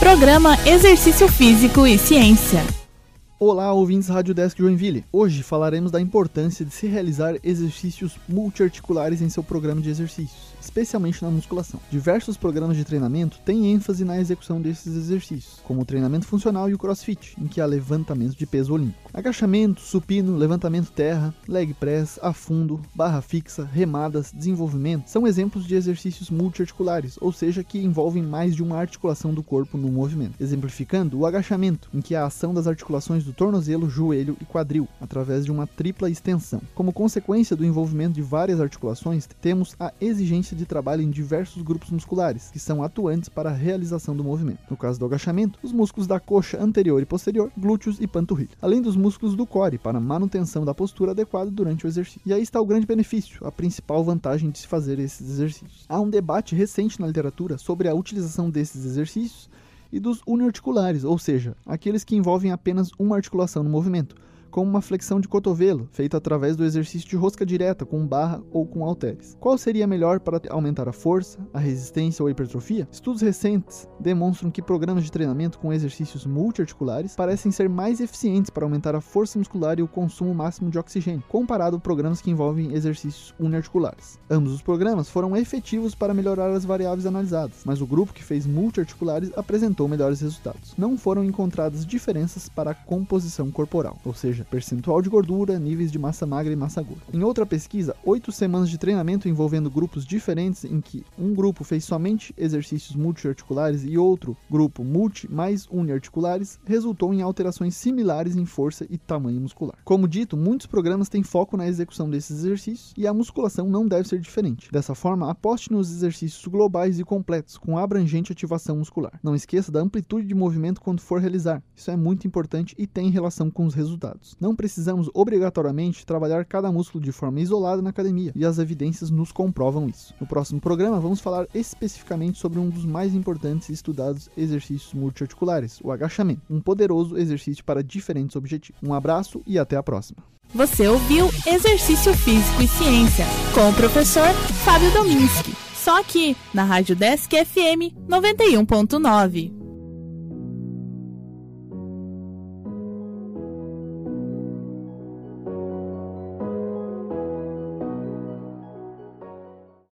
Programa Exercício Físico e Ciência. Olá, ouvintes Rádio Desk Joinville. Hoje falaremos da importância de se realizar exercícios multiarticulares em seu programa de exercícios especialmente na musculação. Diversos programas de treinamento têm ênfase na execução desses exercícios, como o treinamento funcional e o crossfit, em que há levantamento de peso olímpico. Agachamento, supino, levantamento terra, leg press, afundo, barra fixa, remadas, desenvolvimento são exemplos de exercícios multiarticulares, ou seja, que envolvem mais de uma articulação do corpo no movimento. Exemplificando, o agachamento, em que a ação das articulações do tornozelo, joelho e quadril, através de uma tripla extensão. Como consequência do envolvimento de várias articulações, temos a exigência de trabalho em diversos grupos musculares, que são atuantes para a realização do movimento. No caso do agachamento, os músculos da coxa anterior e posterior, glúteos e panturrilha, além dos músculos do core para manutenção da postura adequada durante o exercício. E aí está o grande benefício, a principal vantagem de se fazer esses exercícios. Há um debate recente na literatura sobre a utilização desses exercícios e dos uniarticulares, ou seja, aqueles que envolvem apenas uma articulação no movimento como uma flexão de cotovelo, feita através do exercício de rosca direta com barra ou com halteres. Qual seria melhor para aumentar a força, a resistência ou a hipertrofia? Estudos recentes demonstram que programas de treinamento com exercícios multiarticulares parecem ser mais eficientes para aumentar a força muscular e o consumo máximo de oxigênio, comparado a programas que envolvem exercícios uniarticulares. Ambos os programas foram efetivos para melhorar as variáveis analisadas, mas o grupo que fez multiarticulares apresentou melhores resultados. Não foram encontradas diferenças para a composição corporal, ou seja, seja, percentual de gordura, níveis de massa magra e massa gorda. Em outra pesquisa, oito semanas de treinamento envolvendo grupos diferentes, em que um grupo fez somente exercícios multiarticulares e outro grupo multi mais uniarticulares, resultou em alterações similares em força e tamanho muscular. Como dito, muitos programas têm foco na execução desses exercícios e a musculação não deve ser diferente. Dessa forma, aposte nos exercícios globais e completos, com abrangente ativação muscular. Não esqueça da amplitude de movimento quando for realizar. Isso é muito importante e tem relação com os resultados. Não precisamos obrigatoriamente trabalhar cada músculo de forma isolada na academia, e as evidências nos comprovam isso. No próximo programa, vamos falar especificamente sobre um dos mais importantes e estudados exercícios multiarticulares, o agachamento, um poderoso exercício para diferentes objetivos. Um abraço e até a próxima. Você ouviu Exercício Físico e Ciência com o professor Fábio Dominski. Só aqui, na Rádio Desk FM 91.9.